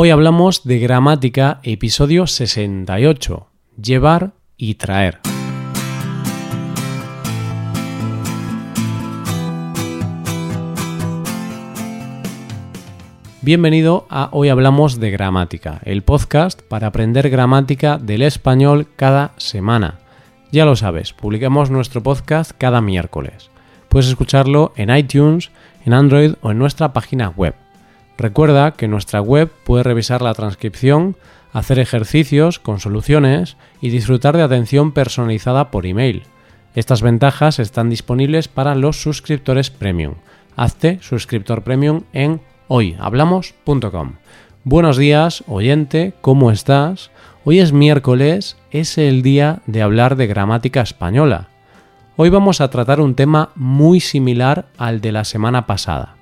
Hoy hablamos de gramática, episodio 68, llevar y traer. Bienvenido a Hoy Hablamos de Gramática, el podcast para aprender gramática del español cada semana. Ya lo sabes, publicamos nuestro podcast cada miércoles. Puedes escucharlo en iTunes, en Android o en nuestra página web. Recuerda que nuestra web puedes revisar la transcripción, hacer ejercicios con soluciones y disfrutar de atención personalizada por email. Estas ventajas están disponibles para los suscriptores premium. Hazte suscriptor premium en hoyhablamos.com. Buenos días, oyente, ¿cómo estás? Hoy es miércoles, es el día de hablar de gramática española. Hoy vamos a tratar un tema muy similar al de la semana pasada.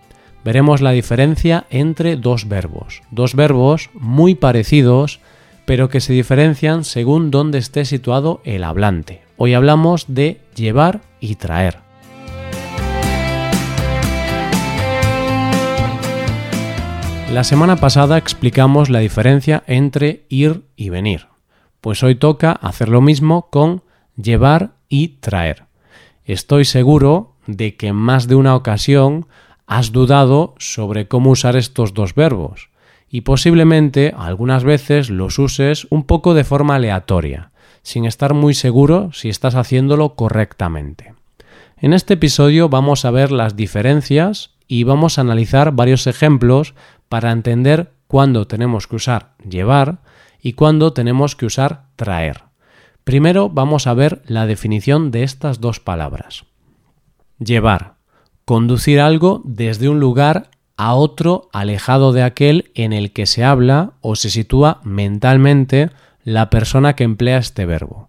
Veremos la diferencia entre dos verbos, dos verbos muy parecidos, pero que se diferencian según dónde esté situado el hablante. Hoy hablamos de llevar y traer. La semana pasada explicamos la diferencia entre ir y venir, pues hoy toca hacer lo mismo con llevar y traer. Estoy seguro de que en más de una ocasión has dudado sobre cómo usar estos dos verbos y posiblemente algunas veces los uses un poco de forma aleatoria, sin estar muy seguro si estás haciéndolo correctamente. En este episodio vamos a ver las diferencias y vamos a analizar varios ejemplos para entender cuándo tenemos que usar llevar y cuándo tenemos que usar traer. Primero vamos a ver la definición de estas dos palabras. Llevar. Conducir algo desde un lugar a otro alejado de aquel en el que se habla o se sitúa mentalmente la persona que emplea este verbo.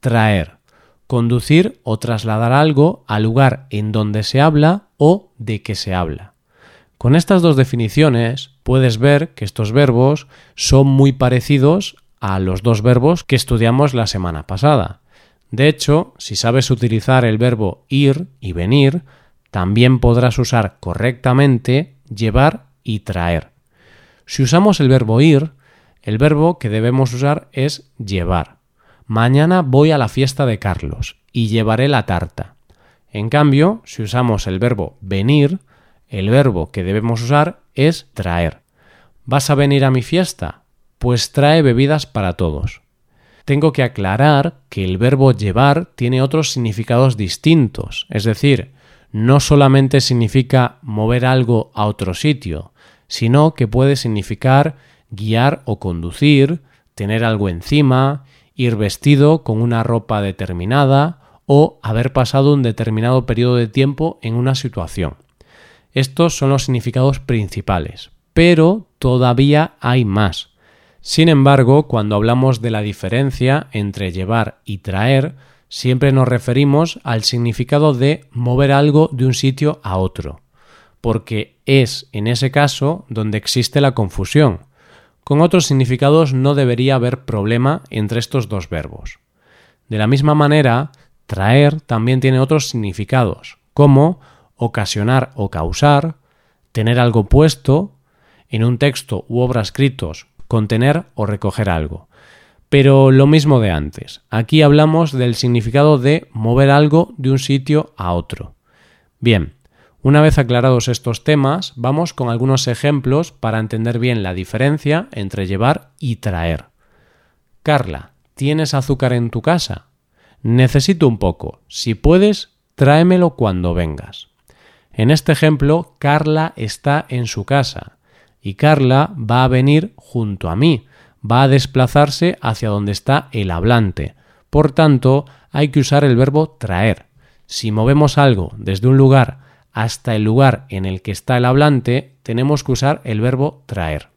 Traer. Conducir o trasladar algo al lugar en donde se habla o de que se habla. Con estas dos definiciones puedes ver que estos verbos son muy parecidos a los dos verbos que estudiamos la semana pasada. De hecho, si sabes utilizar el verbo ir y venir, también podrás usar correctamente llevar y traer. Si usamos el verbo ir, el verbo que debemos usar es llevar. Mañana voy a la fiesta de Carlos y llevaré la tarta. En cambio, si usamos el verbo venir, el verbo que debemos usar es traer. ¿Vas a venir a mi fiesta? Pues trae bebidas para todos. Tengo que aclarar que el verbo llevar tiene otros significados distintos, es decir, no solamente significa mover algo a otro sitio, sino que puede significar guiar o conducir, tener algo encima, ir vestido con una ropa determinada o haber pasado un determinado periodo de tiempo en una situación. Estos son los significados principales, pero todavía hay más. Sin embargo, cuando hablamos de la diferencia entre llevar y traer, siempre nos referimos al significado de mover algo de un sitio a otro, porque es en ese caso donde existe la confusión. Con otros significados no debería haber problema entre estos dos verbos. De la misma manera, traer también tiene otros significados, como ocasionar o causar, tener algo puesto, en un texto u obra escritos, contener o recoger algo. Pero lo mismo de antes. Aquí hablamos del significado de mover algo de un sitio a otro. Bien, una vez aclarados estos temas, vamos con algunos ejemplos para entender bien la diferencia entre llevar y traer. Carla, ¿tienes azúcar en tu casa? Necesito un poco. Si puedes, tráemelo cuando vengas. En este ejemplo, Carla está en su casa y Carla va a venir junto a mí, va a desplazarse hacia donde está el hablante. Por tanto, hay que usar el verbo traer. Si movemos algo desde un lugar hasta el lugar en el que está el hablante, tenemos que usar el verbo traer.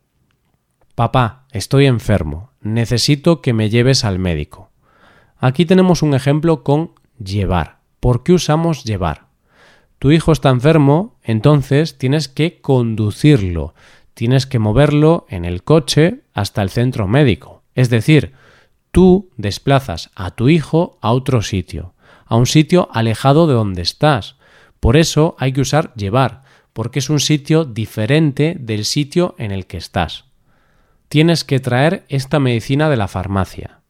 Papá, estoy enfermo, necesito que me lleves al médico. Aquí tenemos un ejemplo con llevar. ¿Por qué usamos llevar? tu hijo está enfermo, entonces tienes que conducirlo, tienes que moverlo en el coche hasta el centro médico. Es decir, tú desplazas a tu hijo a otro sitio, a un sitio alejado de donde estás. Por eso hay que usar llevar, porque es un sitio diferente del sitio en el que estás. tienes que traer esta medicina de la farmacia.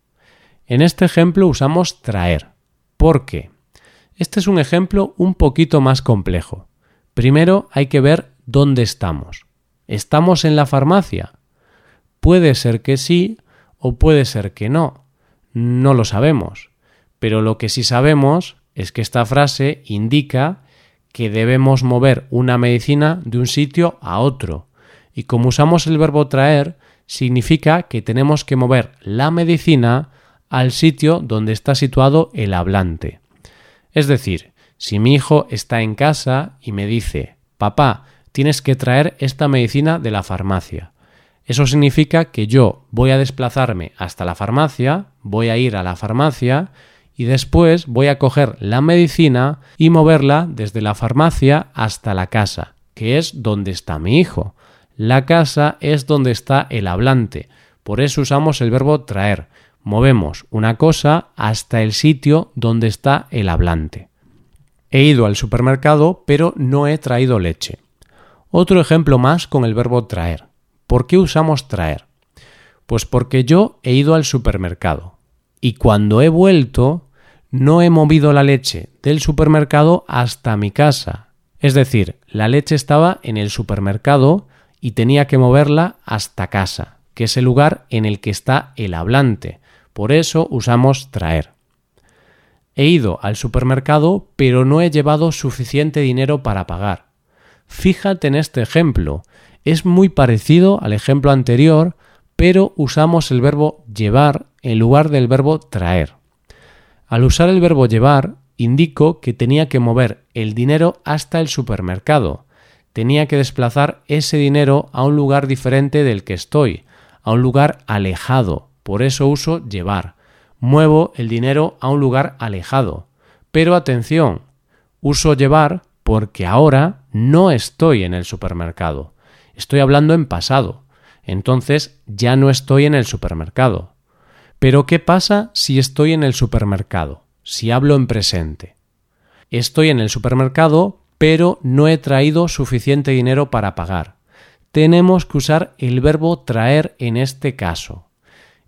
En este ejemplo usamos traer. ¿Por qué? Este es un ejemplo un poquito más complejo. Primero hay que ver dónde estamos. ¿Estamos en la farmacia? Puede ser que sí o puede ser que no. No lo sabemos. Pero lo que sí sabemos es que esta frase indica que debemos mover una medicina de un sitio a otro. Y como usamos el verbo traer, significa que tenemos que mover la medicina al sitio donde está situado el hablante. Es decir, si mi hijo está en casa y me dice, papá, tienes que traer esta medicina de la farmacia. Eso significa que yo voy a desplazarme hasta la farmacia, voy a ir a la farmacia y después voy a coger la medicina y moverla desde la farmacia hasta la casa, que es donde está mi hijo. La casa es donde está el hablante. Por eso usamos el verbo traer. Movemos una cosa hasta el sitio donde está el hablante. He ido al supermercado pero no he traído leche. Otro ejemplo más con el verbo traer. ¿Por qué usamos traer? Pues porque yo he ido al supermercado y cuando he vuelto no he movido la leche del supermercado hasta mi casa. Es decir, la leche estaba en el supermercado y tenía que moverla hasta casa, que es el lugar en el que está el hablante. Por eso usamos traer. He ido al supermercado pero no he llevado suficiente dinero para pagar. Fíjate en este ejemplo. Es muy parecido al ejemplo anterior, pero usamos el verbo llevar en lugar del verbo traer. Al usar el verbo llevar, indico que tenía que mover el dinero hasta el supermercado, tenía que desplazar ese dinero a un lugar diferente del que estoy, a un lugar alejado. Por eso uso llevar. Muevo el dinero a un lugar alejado. Pero atención, uso llevar porque ahora no estoy en el supermercado. Estoy hablando en pasado. Entonces ya no estoy en el supermercado. Pero ¿qué pasa si estoy en el supermercado? Si hablo en presente. Estoy en el supermercado pero no he traído suficiente dinero para pagar. Tenemos que usar el verbo traer en este caso.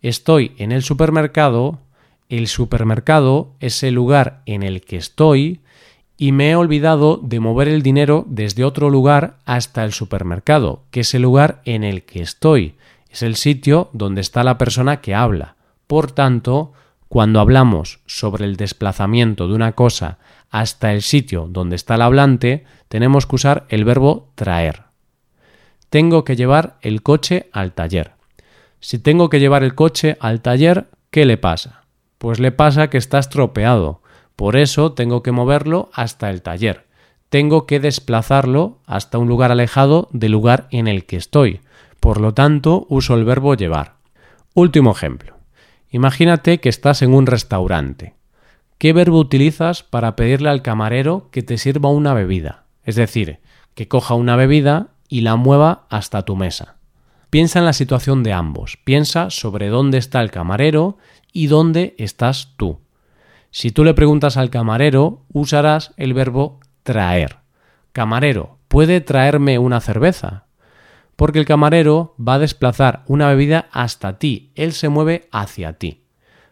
Estoy en el supermercado, el supermercado es el lugar en el que estoy y me he olvidado de mover el dinero desde otro lugar hasta el supermercado, que es el lugar en el que estoy, es el sitio donde está la persona que habla. Por tanto, cuando hablamos sobre el desplazamiento de una cosa hasta el sitio donde está el hablante, tenemos que usar el verbo traer. Tengo que llevar el coche al taller. Si tengo que llevar el coche al taller, ¿qué le pasa? Pues le pasa que está estropeado. Por eso tengo que moverlo hasta el taller. Tengo que desplazarlo hasta un lugar alejado del lugar en el que estoy. Por lo tanto, uso el verbo llevar. Último ejemplo. Imagínate que estás en un restaurante. ¿Qué verbo utilizas para pedirle al camarero que te sirva una bebida? Es decir, que coja una bebida y la mueva hasta tu mesa. Piensa en la situación de ambos. Piensa sobre dónde está el camarero y dónde estás tú. Si tú le preguntas al camarero, usarás el verbo traer. Camarero, ¿puede traerme una cerveza? Porque el camarero va a desplazar una bebida hasta ti, él se mueve hacia ti.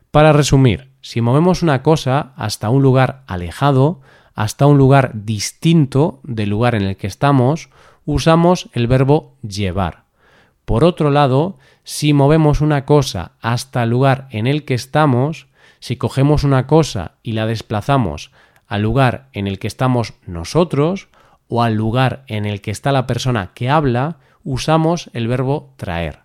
Para resumir, si movemos una cosa hasta un lugar alejado, hasta un lugar distinto del lugar en el que estamos, usamos el verbo llevar. Por otro lado, si movemos una cosa hasta el lugar en el que estamos, si cogemos una cosa y la desplazamos al lugar en el que estamos nosotros o al lugar en el que está la persona que habla, usamos el verbo traer.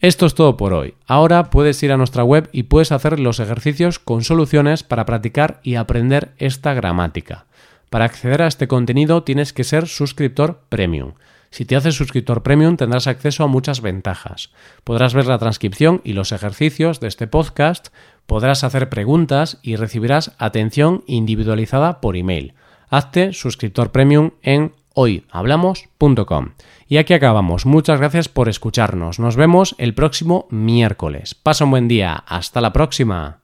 Esto es todo por hoy. Ahora puedes ir a nuestra web y puedes hacer los ejercicios con soluciones para practicar y aprender esta gramática. Para acceder a este contenido tienes que ser suscriptor premium. Si te haces suscriptor premium tendrás acceso a muchas ventajas. Podrás ver la transcripción y los ejercicios de este podcast, podrás hacer preguntas y recibirás atención individualizada por email. Hazte suscriptor premium en hoyhablamos.com. Y aquí acabamos. Muchas gracias por escucharnos. Nos vemos el próximo miércoles. Pasa un buen día. Hasta la próxima.